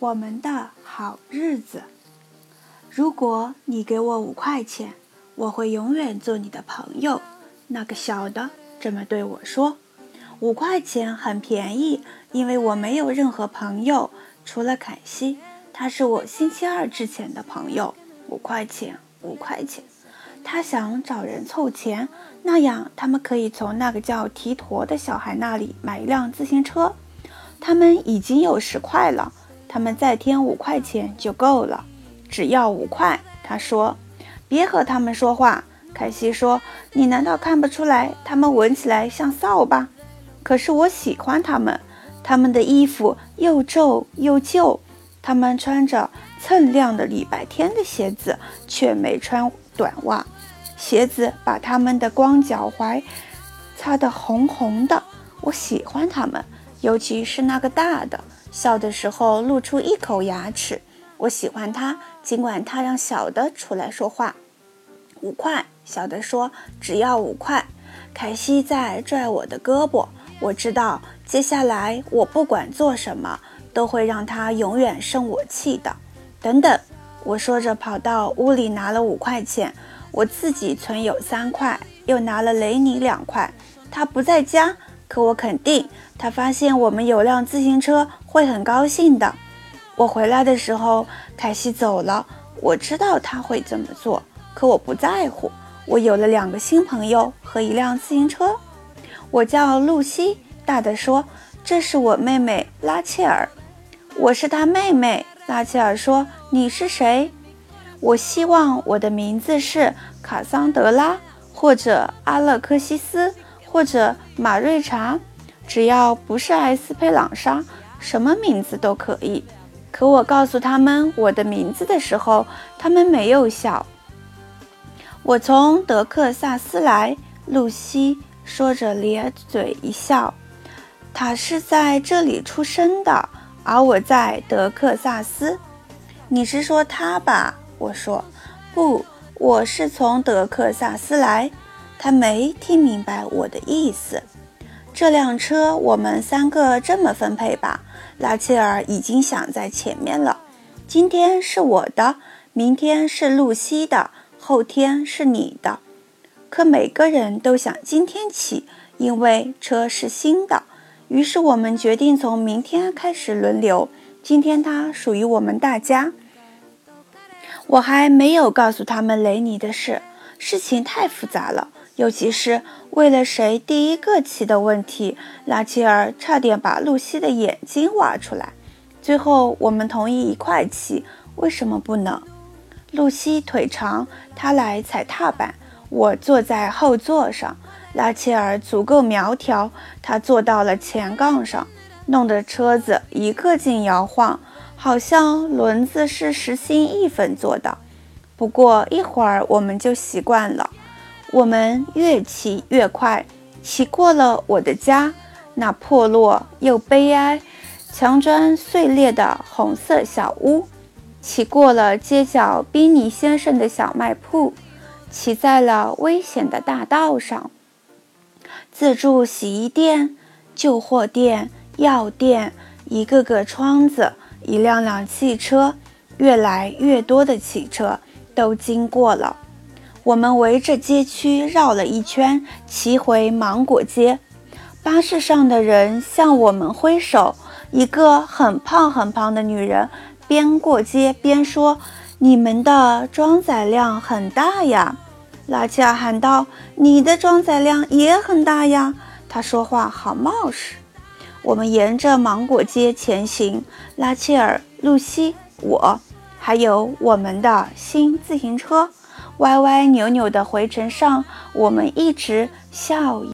我们的好日子。如果你给我五块钱，我会永远做你的朋友。那个小的这么对我说：“五块钱很便宜，因为我没有任何朋友，除了凯西，他是我星期二之前的朋友。五块钱，五块钱。”他想找人凑钱，那样他们可以从那个叫提陀的小孩那里买一辆自行车。他们已经有十块了，他们再添五块钱就够了。只要五块，他说：“别和他们说话。”凯西说：“你难道看不出来，他们闻起来像扫把？可是我喜欢他们。他们的衣服又皱又旧，他们穿着锃亮的礼拜天的鞋子，却没穿短袜。鞋子把他们的光脚踝擦得红红的。我喜欢他们。”尤其是那个大的，笑的时候露出一口牙齿。我喜欢他，尽管他让小的出来说话。五块，小的说：“只要五块。”凯西在拽我的胳膊。我知道，接下来我不管做什么，都会让他永远生我气的。等等，我说着跑到屋里拿了五块钱。我自己存有三块，又拿了雷尼两块。他不在家。可我肯定，他发现我们有辆自行车会很高兴的。我回来的时候，凯西走了。我知道他会这么做，可我不在乎。我有了两个新朋友和一辆自行车。我叫露西。大的说：“这是我妹妹拉切尔。”我是她妹妹。拉切尔说：“你是谁？”我希望我的名字是卡桑德拉或者阿勒克西斯。或者马瑞查，只要不是埃斯佩朗莎，什么名字都可以。可我告诉他们我的名字的时候，他们没有笑。我从德克萨斯来，露西说着咧嘴一笑。他是在这里出生的，而我在德克萨斯。你是说他吧？我说不，我是从德克萨斯来。他没听明白我的意思。这辆车我们三个这么分配吧。拉切尔已经想在前面了。今天是我的，明天是露西的，后天是你的。可每个人都想今天起，因为车是新的。于是我们决定从明天开始轮流。今天它属于我们大家。我还没有告诉他们雷尼的事，事情太复杂了。尤其是为了谁第一个骑的问题，拉切尔差点把露西的眼睛挖出来。最后我们同意一块骑，为什么不能？露西腿长，她来踩踏板，我坐在后座上。拉切尔足够苗条，他坐到了前杠上，弄得车子一个劲摇晃，好像轮子是实心一粉做的。不过一会儿我们就习惯了。我们越骑越快，骑过了我的家，那破落又悲哀、墙砖碎裂的红色小屋；骑过了街角宾尼先生的小卖铺，骑在了危险的大道上。自助洗衣店、旧货店、药店，一个个窗子，一辆辆汽车，越来越多的汽车都经过了。我们围着街区绕了一圈，骑回芒果街。巴士上的人向我们挥手。一个很胖很胖的女人边过街边说：“你们的装载量很大呀！”拉切尔喊道：“你的装载量也很大呀！”他说话好冒失。我们沿着芒果街前行。拉切尔、露西、我，还有我们的新自行车。歪歪扭扭的回程上，我们一直笑。